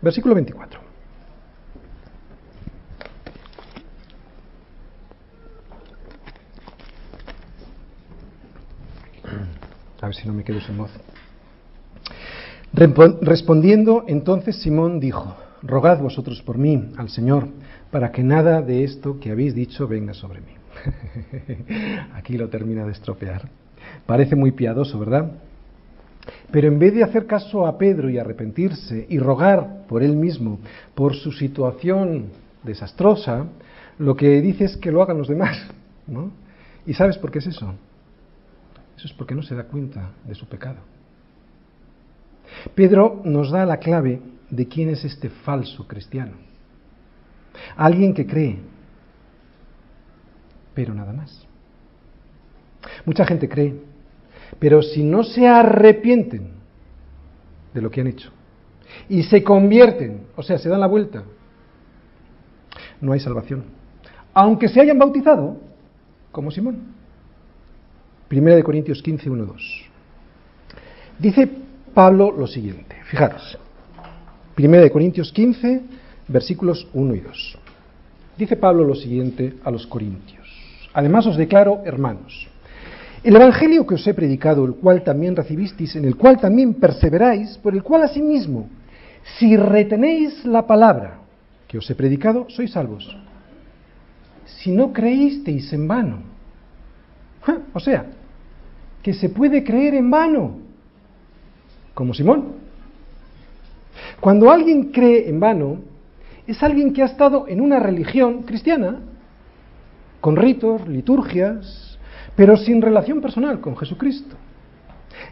Versículo 24. A ver si no me quedo sin voz. Respondiendo entonces Simón dijo, rogad vosotros por mí al Señor, para que nada de esto que habéis dicho venga sobre mí. Aquí lo termina de estropear. Parece muy piadoso, ¿verdad? Pero en vez de hacer caso a Pedro y arrepentirse y rogar por él mismo, por su situación desastrosa, lo que dice es que lo hagan los demás. ¿no? ¿Y sabes por qué es eso? Eso es porque no se da cuenta de su pecado. Pedro nos da la clave de quién es este falso cristiano. Alguien que cree, pero nada más. Mucha gente cree, pero si no se arrepienten de lo que han hecho y se convierten, o sea, se dan la vuelta, no hay salvación. Aunque se hayan bautizado, como Simón. Primera de Corintios 15, 1, 2. Dice Pablo lo siguiente, fijaros. Primera de Corintios 15, versículos 1 y 2. Dice Pablo lo siguiente a los corintios. Además os declaro, hermanos, el Evangelio que os he predicado, el cual también recibisteis, en el cual también perseveráis, por el cual asimismo, si retenéis la palabra que os he predicado, sois salvos. Si no creísteis en vano. O sea, que se puede creer en vano, como Simón. Cuando alguien cree en vano, es alguien que ha estado en una religión cristiana, con ritos, liturgias, pero sin relación personal con Jesucristo,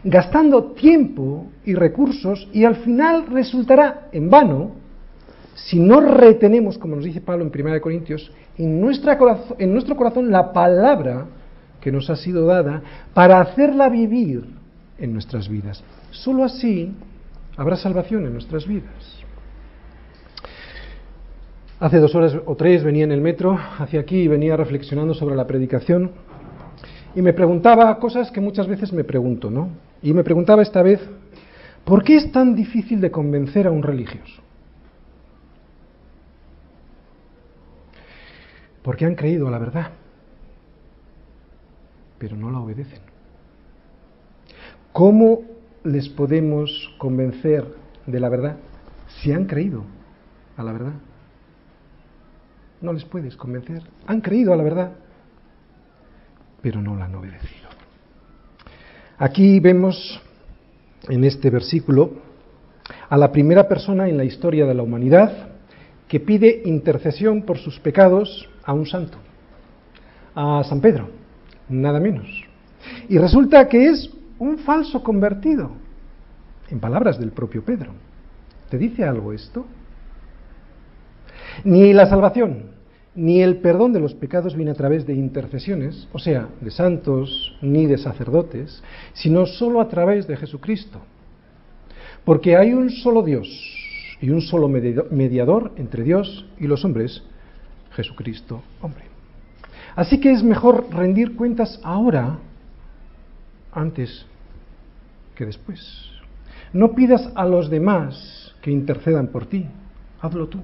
gastando tiempo y recursos y al final resultará en vano si no retenemos, como nos dice Pablo en 1 Corintios, en, nuestra en nuestro corazón la palabra que nos ha sido dada para hacerla vivir en nuestras vidas. Solo así habrá salvación en nuestras vidas. Hace dos horas o tres venía en el metro hacia aquí y venía reflexionando sobre la predicación y me preguntaba cosas que muchas veces me pregunto, ¿no? Y me preguntaba esta vez, ¿por qué es tan difícil de convencer a un religioso? Porque han creído a la verdad pero no la obedecen. ¿Cómo les podemos convencer de la verdad si han creído a la verdad? No les puedes convencer. Han creído a la verdad, pero no la han obedecido. Aquí vemos en este versículo a la primera persona en la historia de la humanidad que pide intercesión por sus pecados a un santo, a San Pedro nada menos. Y resulta que es un falso convertido, en palabras del propio Pedro. ¿Te dice algo esto? Ni la salvación, ni el perdón de los pecados viene a través de intercesiones, o sea, de santos ni de sacerdotes, sino solo a través de Jesucristo. Porque hay un solo Dios y un solo mediador entre Dios y los hombres, Jesucristo, hombre. Así que es mejor rendir cuentas ahora antes que después. No pidas a los demás que intercedan por ti, hazlo tú.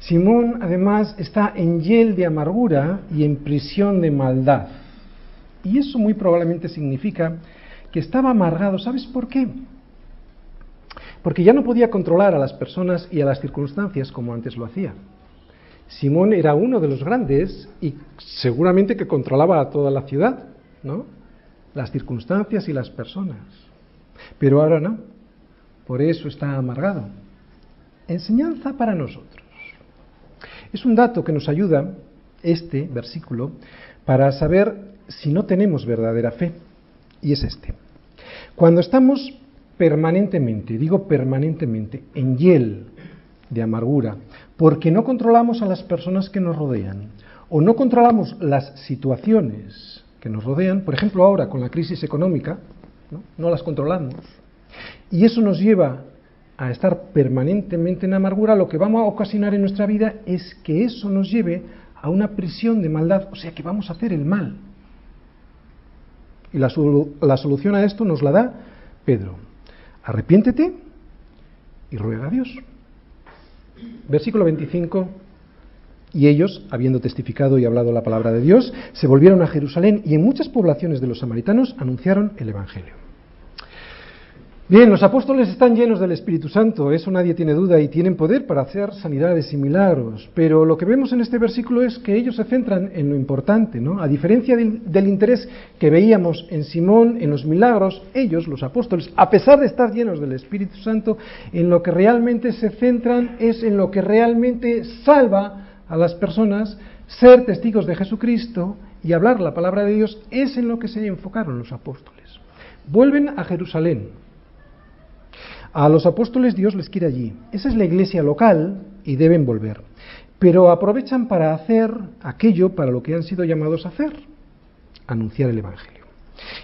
Simón además está en hiel de amargura y en prisión de maldad. Y eso muy probablemente significa que estaba amargado. ¿Sabes por qué? Porque ya no podía controlar a las personas y a las circunstancias como antes lo hacía. Simón era uno de los grandes y seguramente que controlaba a toda la ciudad, ¿no? Las circunstancias y las personas. Pero ahora no. Por eso está amargado. Enseñanza para nosotros. Es un dato que nos ayuda, este versículo, para saber si no tenemos verdadera fe. Y es este. Cuando estamos permanentemente, digo permanentemente, en hiel de amargura, porque no controlamos a las personas que nos rodean, o no controlamos las situaciones que nos rodean, por ejemplo ahora con la crisis económica, no, no las controlamos, y eso nos lleva a estar permanentemente en amargura, lo que vamos a ocasionar en nuestra vida es que eso nos lleve a una prisión de maldad, o sea que vamos a hacer el mal. Y la, la solución a esto nos la da Pedro. Arrepiéntete y ruega a Dios. Versículo 25. Y ellos, habiendo testificado y hablado la palabra de Dios, se volvieron a Jerusalén y en muchas poblaciones de los samaritanos anunciaron el Evangelio. Bien, los apóstoles están llenos del Espíritu Santo, eso nadie tiene duda, y tienen poder para hacer sanidades y milagros. Pero lo que vemos en este versículo es que ellos se centran en lo importante, ¿no? A diferencia del, del, interés que veíamos en Simón, en los milagros, ellos, los apóstoles, a pesar de estar llenos del Espíritu Santo, en lo que realmente se centran es en lo que realmente salva a las personas, ser testigos de Jesucristo y hablar la palabra de Dios, es en lo que se enfocaron los apóstoles. Vuelven a Jerusalén a los apóstoles Dios les quiere allí. Esa es la iglesia local y deben volver. Pero aprovechan para hacer aquello para lo que han sido llamados a hacer, anunciar el Evangelio.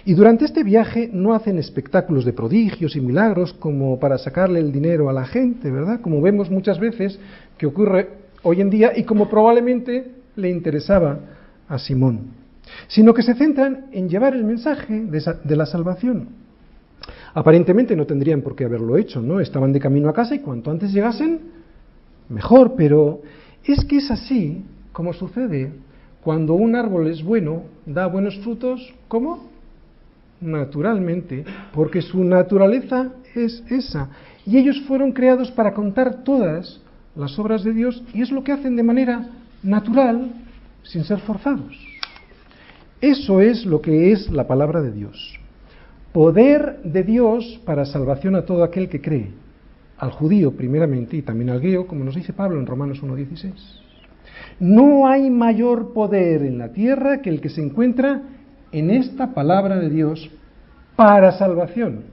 Y durante este viaje no hacen espectáculos de prodigios y milagros como para sacarle el dinero a la gente, ¿verdad? Como vemos muchas veces que ocurre hoy en día y como probablemente le interesaba a Simón, sino que se centran en llevar el mensaje de, la salvación. Aparentemente no tendrían por qué haberlo hecho, ¿no? Estaban de camino a casa y cuanto antes llegasen, mejor, pero es que es así como sucede cuando un árbol es bueno, da buenos frutos, ¿cómo? Naturalmente, porque su naturaleza es esa. Y ellos fueron creados para contar todas las obras de Dios y es lo que hacen de manera natural, sin ser forzados. Eso es lo que es la palabra de Dios poder de Dios para salvación a todo aquel que cree, al judío primeramente y también al griego, como nos dice Pablo en Romanos 1.16. No hay mayor poder en la tierra que el que se encuentra en esta palabra de Dios para salvación.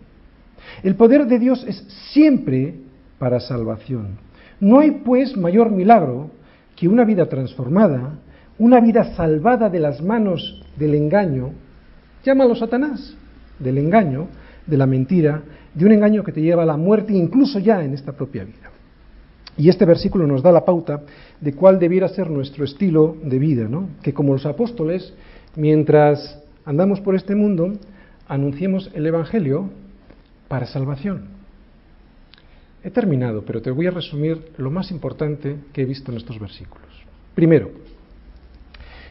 El poder de Dios es siempre para salvación. No hay pues mayor milagro que una vida transformada, una vida salvada de las manos del engaño, llámalo Satanás, del engaño, de la mentira, de un engaño que te lleva a la muerte incluso ya en esta propia vida. Y este versículo nos da la pauta de cuál debiera ser nuestro estilo de vida, ¿no? Que como los apóstoles, mientras andamos por este mundo, anunciemos el Evangelio para salvación. He terminado, pero te voy a resumir lo más importante que he visto en estos versículos. Primero,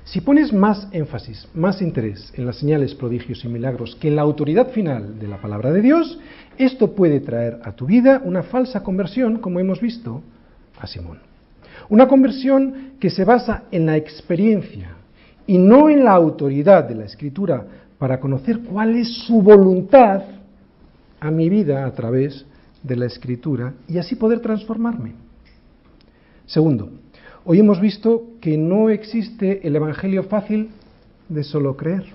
si pones más énfasis, más interés en las señales, prodigios y milagros que en la autoridad final de la palabra de Dios, esto puede traer a tu vida una falsa conversión, como hemos visto a Simón. Una conversión que se basa en la experiencia y no en la autoridad de la Escritura para conocer cuál es su voluntad a mi vida a través de la Escritura y así poder transformarme. Segundo, Hoy hemos visto que no existe el Evangelio fácil de solo creer.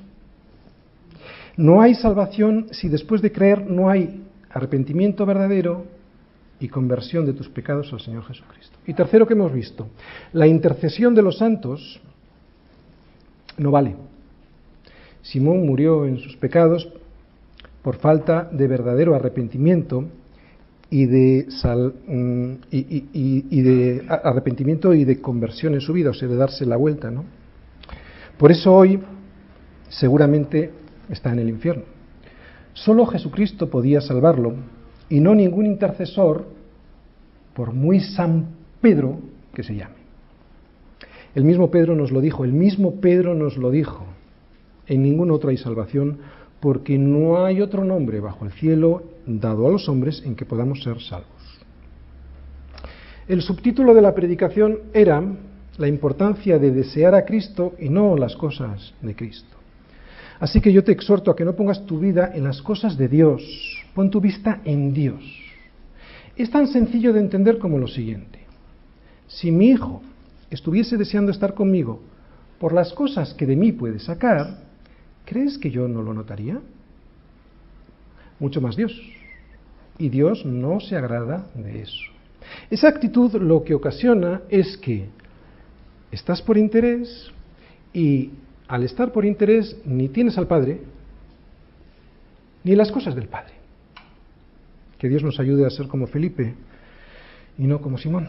No hay salvación si después de creer no hay arrepentimiento verdadero y conversión de tus pecados al Señor Jesucristo. Y tercero que hemos visto, la intercesión de los santos no vale. Simón murió en sus pecados por falta de verdadero arrepentimiento y de, mm, y, de arrepentimiento y de conversión en su vida, o sea, de darse la vuelta, ¿no? Por eso hoy seguramente está en el infierno. Solo Jesucristo podía salvarlo y no ningún intercesor, por muy San Pedro que se llame. El mismo Pedro nos lo dijo, el mismo Pedro nos lo dijo. En ningún otro hay salvación porque no hay otro nombre bajo el cielo dado a los hombres en que podamos ser salvos. El subtítulo de la predicación era la importancia de desear a Cristo y no las cosas de Cristo. Así que yo te exhorto a que no pongas tu vida en las cosas de Dios, pon tu vista en Dios. Es tan sencillo de entender como lo siguiente. Si mi hijo estuviese deseando estar conmigo por las cosas que de mí puede sacar, ¿crees que yo no lo notaría? Mucho más Dios. Y Dios no se agrada de eso. Esa actitud lo que ocasiona es que estás por interés y al estar por interés ni tienes al Padre ni las cosas del Padre. Que Dios nos ayude a ser como Felipe y no como Simón.